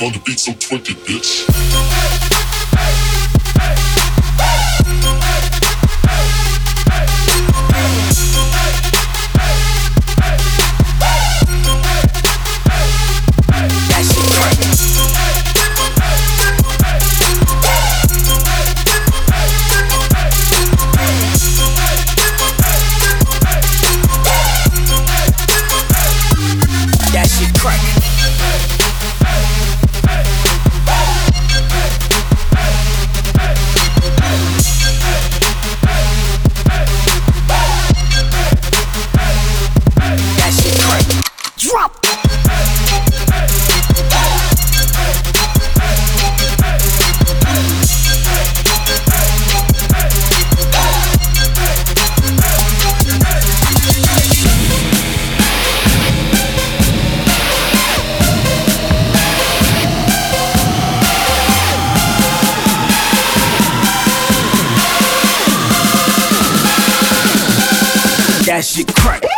on the beat so twicked, bitch. Shit crack. That shit crack.